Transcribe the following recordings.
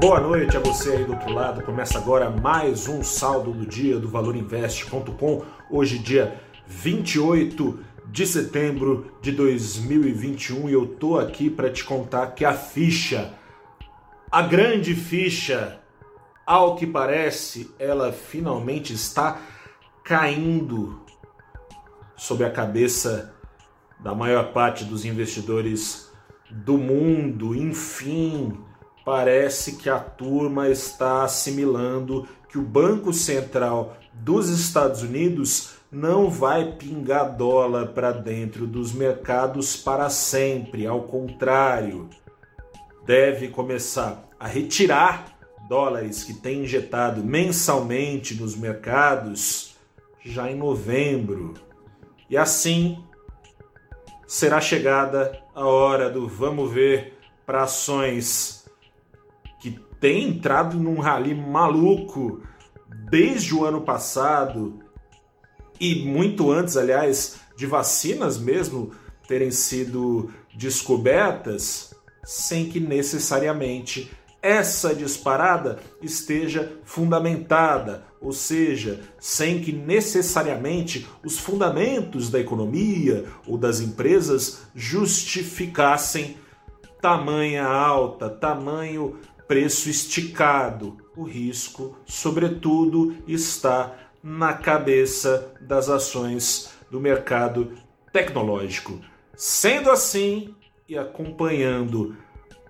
Boa noite a você aí do outro lado. Começa agora mais um saldo do dia do valorinvest.com. Hoje, dia 28 de setembro de 2021, e eu tô aqui para te contar que a ficha, a grande ficha, ao que parece, ela finalmente está caindo sobre a cabeça da maior parte dos investidores do mundo. Enfim, parece que a turma está assimilando que o Banco Central dos Estados Unidos não vai pingar dólar para dentro dos mercados para sempre, ao contrário, deve começar a retirar dólares que tem injetado mensalmente nos mercados já em novembro. E assim será chegada a hora do vamos ver para ações tem entrado num rally maluco desde o ano passado e muito antes, aliás, de vacinas mesmo terem sido descobertas, sem que necessariamente essa disparada esteja fundamentada, ou seja, sem que necessariamente os fundamentos da economia ou das empresas justificassem tamanha alta, tamanho preço esticado. O risco, sobretudo, está na cabeça das ações do mercado tecnológico. Sendo assim, e acompanhando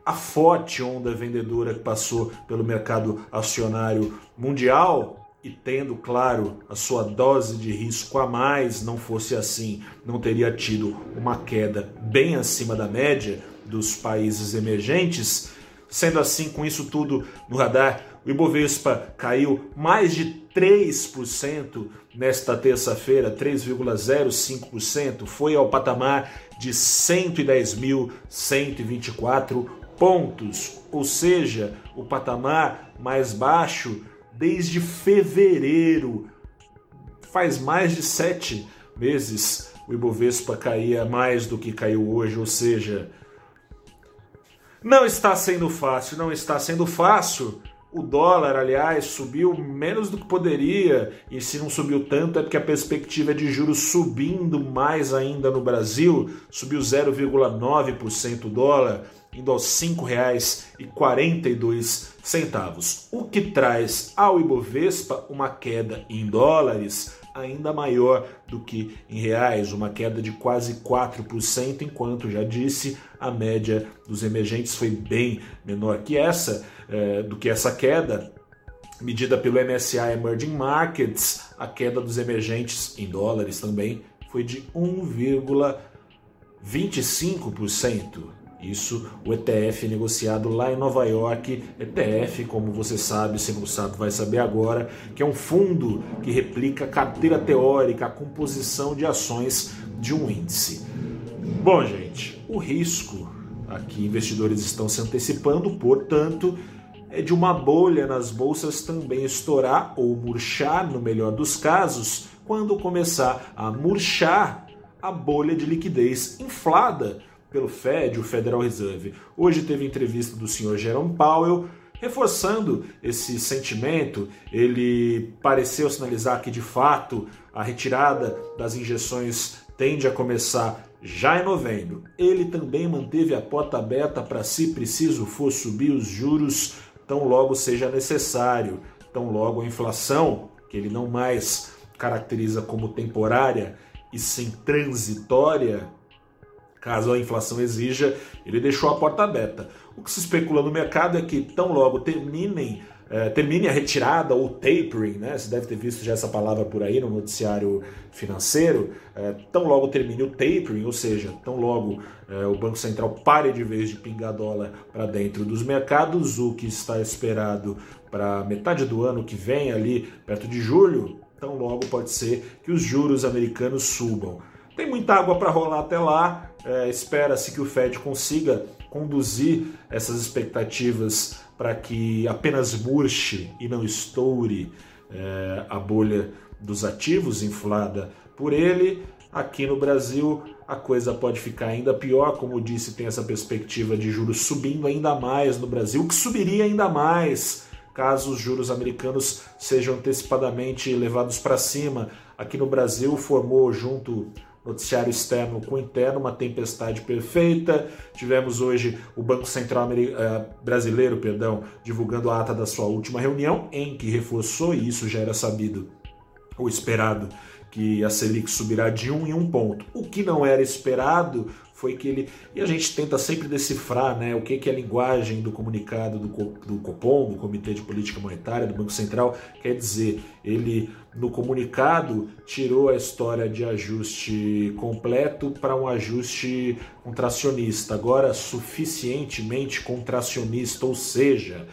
a forte onda vendedora que passou pelo mercado acionário mundial e tendo, claro, a sua dose de risco a mais, não fosse assim, não teria tido uma queda bem acima da média dos países emergentes Sendo assim, com isso tudo no radar, o Ibovespa caiu mais de 3% nesta terça-feira, 3,05%, foi ao patamar de 110.124 pontos, ou seja, o patamar mais baixo desde fevereiro. Faz mais de sete meses o Ibovespa caía mais do que caiu hoje, ou seja, não está sendo fácil, não está sendo fácil. O dólar, aliás, subiu menos do que poderia, e se não subiu tanto é porque a perspectiva de juros subindo mais ainda no Brasil, subiu 0,9% o dólar, indo aos R$ 5,42, o que traz ao Ibovespa uma queda em dólares ainda maior do que em reais, uma queda de quase 4%, enquanto já disse, a média dos emergentes foi bem menor que essa, é, do que essa queda. Medida pelo MSCI Emerging Markets, a queda dos emergentes em dólares também foi de 1,25%. Isso o ETF negociado lá em Nova York. ETF, como você sabe, se não sabe, vai saber agora, que é um fundo que replica a carteira teórica, a composição de ações de um índice. Bom, gente, o risco aqui investidores estão se antecipando, portanto, é de uma bolha nas bolsas também estourar ou murchar, no melhor dos casos, quando começar a murchar a bolha de liquidez inflada pelo Fed, o Federal Reserve. Hoje teve entrevista do senhor Jerome Powell, reforçando esse sentimento. Ele pareceu sinalizar que, de fato, a retirada das injeções tende a começar já em novembro. Ele também manteve a porta aberta para, se preciso for, subir os juros tão logo seja necessário, tão logo a inflação, que ele não mais caracteriza como temporária e sim transitória, Caso a inflação exija, ele deixou a porta aberta. O que se especula no mercado é que tão logo terminem é, termine a retirada ou tapering, né? Você deve ter visto já essa palavra por aí no noticiário financeiro. É, tão logo termine o tapering, ou seja, tão logo é, o Banco Central pare de vez de pingar dólar para dentro dos mercados, o que está esperado para metade do ano que vem, ali perto de julho, tão logo pode ser que os juros americanos subam. Tem muita água para rolar até lá, é, espera-se que o Fed consiga conduzir essas expectativas para que apenas murche e não estoure é, a bolha dos ativos inflada por ele. Aqui no Brasil, a coisa pode ficar ainda pior. Como disse, tem essa perspectiva de juros subindo ainda mais no Brasil, que subiria ainda mais caso os juros americanos sejam antecipadamente levados para cima. Aqui no Brasil formou junto noticiário externo com interno, uma tempestade perfeita. Tivemos hoje o Banco Central eh, Brasileiro, perdão, divulgando a ata da sua última reunião, em que reforçou, e isso já era sabido ou esperado, que a Selic subirá de um em um ponto. O que não era esperado foi que ele. E a gente tenta sempre decifrar né, o que, que é a linguagem do comunicado do, do Copom, do Comitê de Política Monetária, do Banco Central, quer dizer. Ele, no comunicado, tirou a história de ajuste completo para um ajuste contracionista, agora suficientemente contracionista, ou seja,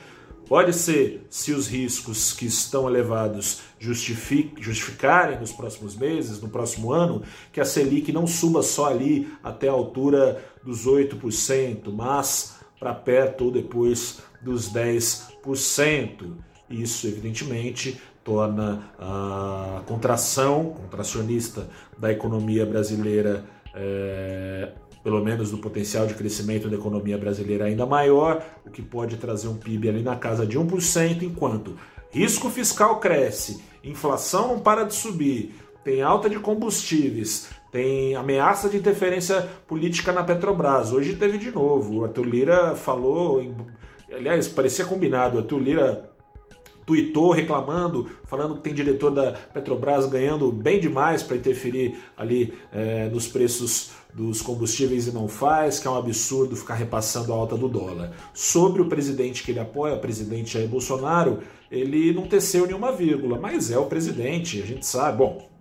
Pode ser, se os riscos que estão elevados justificarem nos próximos meses, no próximo ano, que a Selic não suba só ali até a altura dos 8%, mas para perto ou depois dos 10%. Isso, evidentemente, torna a contração contracionista da economia brasileira é, pelo menos do potencial de crescimento da economia brasileira ainda maior, o que pode trazer um PIB ali na casa de 1%, enquanto risco fiscal cresce, inflação não para de subir, tem alta de combustíveis, tem ameaça de interferência política na Petrobras. Hoje teve de novo. O Arthur Lira falou, em... aliás, parecia combinado. O Arthur Lira tuitou reclamando, falando que tem diretor da Petrobras ganhando bem demais para interferir ali é, nos preços dos combustíveis e não faz, que é um absurdo ficar repassando a alta do dólar. Sobre o presidente que ele apoia, o presidente Jair Bolsonaro, ele não teceu nenhuma vírgula, mas é o presidente, a gente sabe. Bom,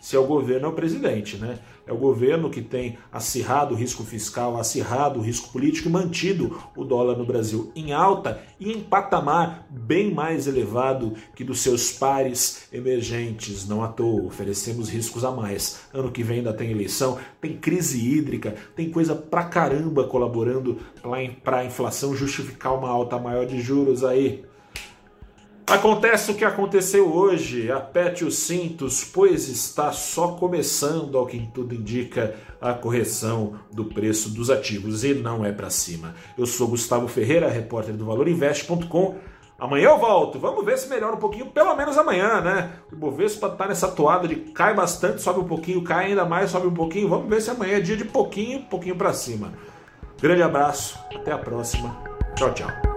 se é o governo, é o presidente, né? É o governo que tem acirrado o risco fiscal, acirrado o risco político e mantido o dólar no Brasil em alta e em patamar bem mais elevado que dos seus pares emergentes. Não à toa, oferecemos riscos a mais. Ano que vem ainda tem eleição, tem crise hídrica, tem coisa pra caramba colaborando para a inflação justificar uma alta maior de juros aí. Acontece o que aconteceu hoje, apete os cintos, pois está só começando, ao que tudo indica, a correção do preço dos ativos e não é para cima. Eu sou Gustavo Ferreira, repórter do ValorInvest.com. Amanhã eu volto, vamos ver se melhora um pouquinho, pelo menos amanhã, né? O Bovespa tá nessa toada de cai bastante, sobe um pouquinho, cai ainda mais, sobe um pouquinho. Vamos ver se amanhã é dia de pouquinho, pouquinho para cima. Grande abraço, até a próxima. Tchau, tchau.